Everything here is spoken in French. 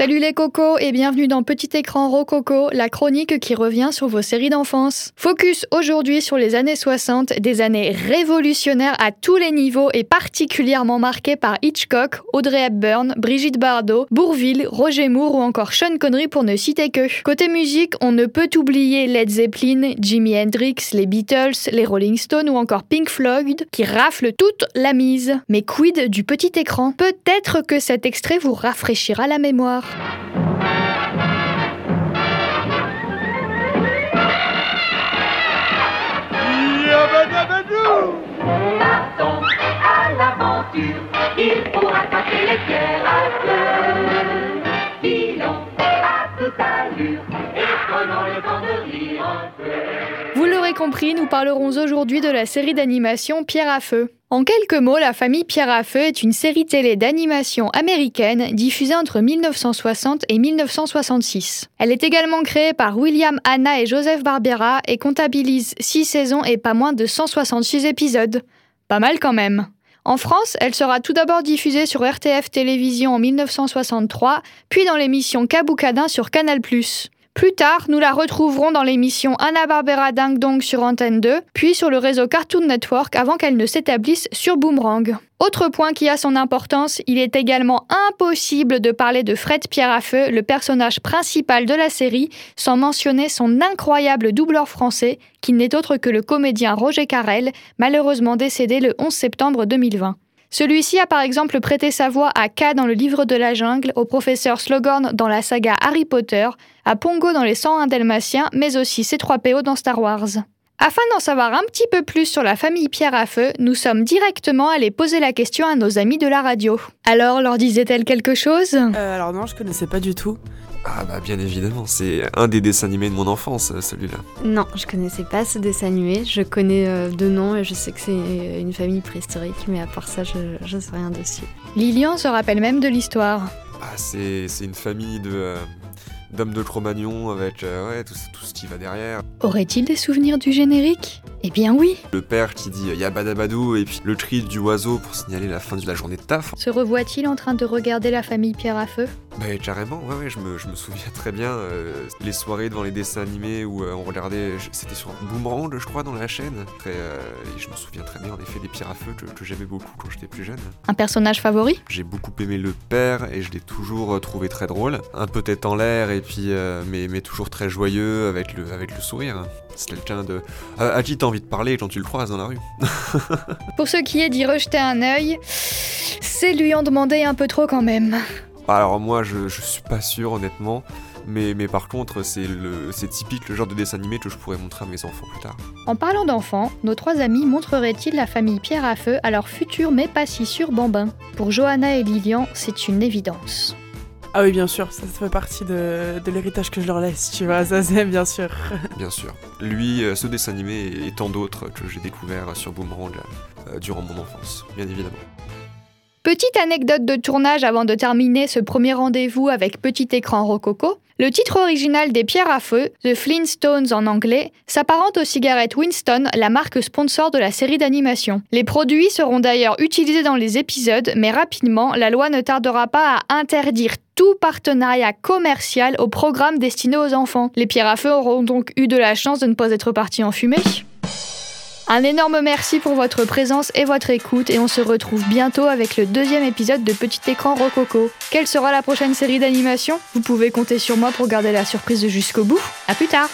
Salut les cocos et bienvenue dans Petit écran Rococo, la chronique qui revient sur vos séries d'enfance. Focus aujourd'hui sur les années 60, des années révolutionnaires à tous les niveaux et particulièrement marquées par Hitchcock, Audrey Hepburn, Brigitte Bardot, Bourville, Roger Moore ou encore Sean Connery pour ne citer que. Côté musique, on ne peut oublier Led Zeppelin, Jimi Hendrix, les Beatles, les Rolling Stones ou encore Pink Floyd qui raflent toute la mise. Mais quid du petit écran? Peut-être que cet extrait vous rafraîchira la mémoire. Partons à l'aventure, il faut attaquer les pierres à feu. Filons à toute allure et prenons le temps de rire un peu. Vous l'aurez compris, nous parlerons aujourd'hui de la série d'animation Pierre à Feu. En quelques mots, la famille Pierre à Feu est une série télé d'animation américaine diffusée entre 1960 et 1966. Elle est également créée par William Hanna et Joseph Barbera et comptabilise 6 saisons et pas moins de 166 épisodes. Pas mal quand même. En France, elle sera tout d'abord diffusée sur RTF Télévision en 1963, puis dans l'émission Kaboukadin sur Canal+. Plus tard, nous la retrouverons dans l'émission Anna Barbera Ding Dong sur Antenne 2, puis sur le réseau Cartoon Network avant qu'elle ne s'établisse sur Boomerang. Autre point qui a son importance, il est également impossible de parler de Fred Pierre à Feu, le personnage principal de la série, sans mentionner son incroyable doubleur français, qui n'est autre que le comédien Roger Carrel, malheureusement décédé le 11 septembre 2020. Celui-ci a par exemple prêté sa voix à K dans le livre de la jungle, au professeur Slogan dans la saga Harry Potter, à Pongo dans les 101 Dalmatiens, mais aussi C3PO dans Star Wars. Afin d'en savoir un petit peu plus sur la famille Pierre à Feu, nous sommes directement allés poser la question à nos amis de la radio. Alors, leur disait-elle quelque chose? Euh, alors non, je connaissais pas du tout. Ah bah bien évidemment, c'est un des dessins animés de mon enfance, euh, celui-là. Non, je connaissais pas ce dessin animé. Je connais euh, deux noms et je sais que c'est une famille préhistorique, mais à part ça, je, je sais rien dessus. Lilian se rappelle même de l'histoire. Ah c'est c'est une famille de euh, d'hommes de Cro-Magnon avec euh, ouais, tout, tout ce qui va derrière. Aurait-il des souvenirs du générique? Eh bien oui. Le père qui dit yabadabadou et puis le cri du oiseau pour signaler la fin de la journée de taf. Se revoit-il en train de regarder la famille Pierre à Feu? Bah carrément, ouais, ouais je, me, je me souviens très bien euh, les soirées devant les dessins animés où euh, on regardait, c'était sur Boomerang je crois dans la chaîne. Après, euh, et je me souviens très bien en effet des pierres à feu que, que j'aimais beaucoup quand j'étais plus jeune. Un personnage favori? J'ai beaucoup aimé le père et je l'ai toujours euh, trouvé très drôle. Un peu tête en l'air et puis euh, mais, mais toujours très joyeux avec le, avec le sourire. C'est quelqu'un de... à, à qui t'as envie de parler quand tu le croises dans la rue. Pour ce qui est d'y rejeter un œil, c'est lui en demander un peu trop quand même. Alors moi je, je suis pas sûr honnêtement. Mais, mais par contre c'est le c'est typique le genre de dessin animé que je pourrais montrer à mes enfants plus tard. En parlant d'enfants, nos trois amis montreraient-ils la famille Pierre à Feu à leur futur mais pas si sûr bambin? Pour Johanna et Lilian, c'est une évidence. Ah oui, bien sûr, ça, ça fait partie de, de l'héritage que je leur laisse, tu vois, ça c'est bien sûr. Bien sûr. Lui, euh, ce dessin animé et tant d'autres que j'ai découvert sur Boomerang euh, durant mon enfance, bien évidemment. Petite anecdote de tournage avant de terminer ce premier rendez-vous avec Petit écran rococo. Le titre original des pierres à feu, The Flintstones en anglais, s'apparente aux cigarettes Winston, la marque sponsor de la série d'animation. Les produits seront d'ailleurs utilisés dans les épisodes, mais rapidement, la loi ne tardera pas à interdire tout partenariat commercial au programme destiné aux enfants. Les pierres à feu auront donc eu de la chance de ne pas être partis en fumée. Un énorme merci pour votre présence et votre écoute et on se retrouve bientôt avec le deuxième épisode de Petit écran Rococo. Quelle sera la prochaine série d'animation? Vous pouvez compter sur moi pour garder la surprise jusqu'au bout. À plus tard